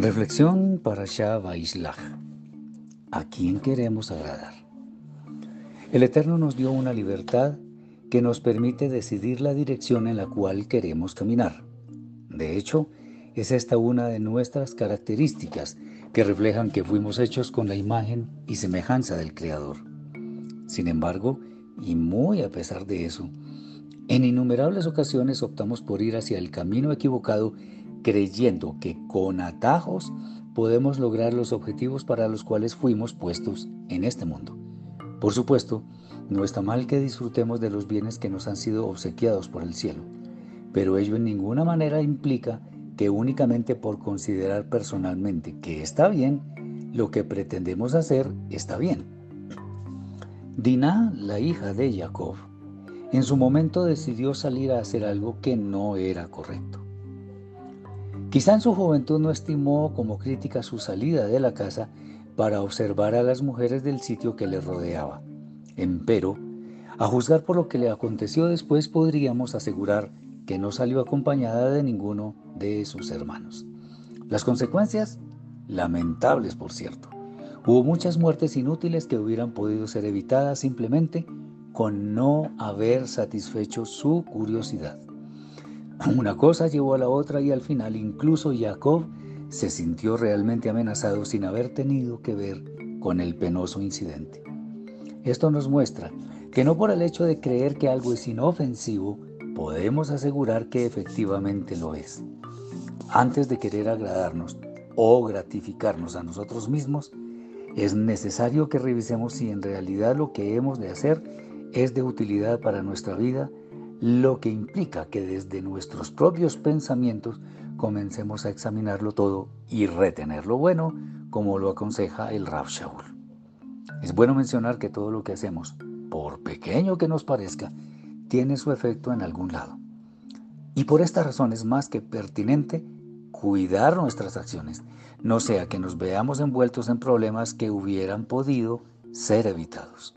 Reflexión para Shah ¿A quién queremos agradar? El Eterno nos dio una libertad que nos permite decidir la dirección en la cual queremos caminar. De hecho, es esta una de nuestras características que reflejan que fuimos hechos con la imagen y semejanza del Creador. Sin embargo, y muy a pesar de eso, en innumerables ocasiones optamos por ir hacia el camino equivocado creyendo que con atajos podemos lograr los objetivos para los cuales fuimos puestos en este mundo. Por supuesto, no está mal que disfrutemos de los bienes que nos han sido obsequiados por el cielo, pero ello en ninguna manera implica que únicamente por considerar personalmente que está bien, lo que pretendemos hacer está bien. Dinah, la hija de Jacob, en su momento decidió salir a hacer algo que no era correcto. Quizá en su juventud no estimó como crítica su salida de la casa para observar a las mujeres del sitio que le rodeaba. Empero, a juzgar por lo que le aconteció después, podríamos asegurar que no salió acompañada de ninguno de sus hermanos. Las consecuencias, lamentables por cierto. Hubo muchas muertes inútiles que hubieran podido ser evitadas simplemente con no haber satisfecho su curiosidad. Una cosa llevó a la otra y al final incluso Jacob se sintió realmente amenazado sin haber tenido que ver con el penoso incidente. Esto nos muestra que no por el hecho de creer que algo es inofensivo, podemos asegurar que efectivamente lo es. Antes de querer agradarnos o gratificarnos a nosotros mismos, es necesario que revisemos si en realidad lo que hemos de hacer es de utilidad para nuestra vida lo que implica que desde nuestros propios pensamientos comencemos a examinarlo todo y retener lo bueno, como lo aconseja el Rav Shaul. Es bueno mencionar que todo lo que hacemos, por pequeño que nos parezca, tiene su efecto en algún lado. Y por esta razón es más que pertinente cuidar nuestras acciones, no sea que nos veamos envueltos en problemas que hubieran podido ser evitados.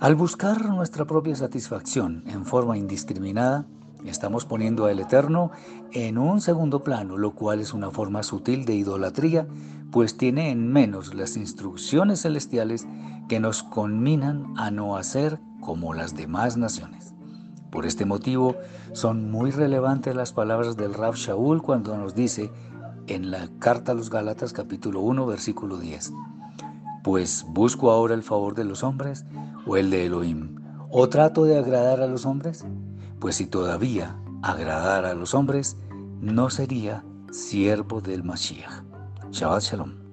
Al buscar nuestra propia satisfacción en forma indiscriminada, estamos poniendo al Eterno en un segundo plano, lo cual es una forma sutil de idolatría, pues tiene en menos las instrucciones celestiales que nos conminan a no hacer como las demás naciones. Por este motivo, son muy relevantes las palabras del Rab Shaul cuando nos dice en la carta a los Gálatas capítulo 1 versículo 10, pues busco ahora el favor de los hombres o el de Elohim? ¿O trato de agradar a los hombres? Pues si todavía agradara a los hombres, no sería siervo del Mashiach. Shabbat Shalom.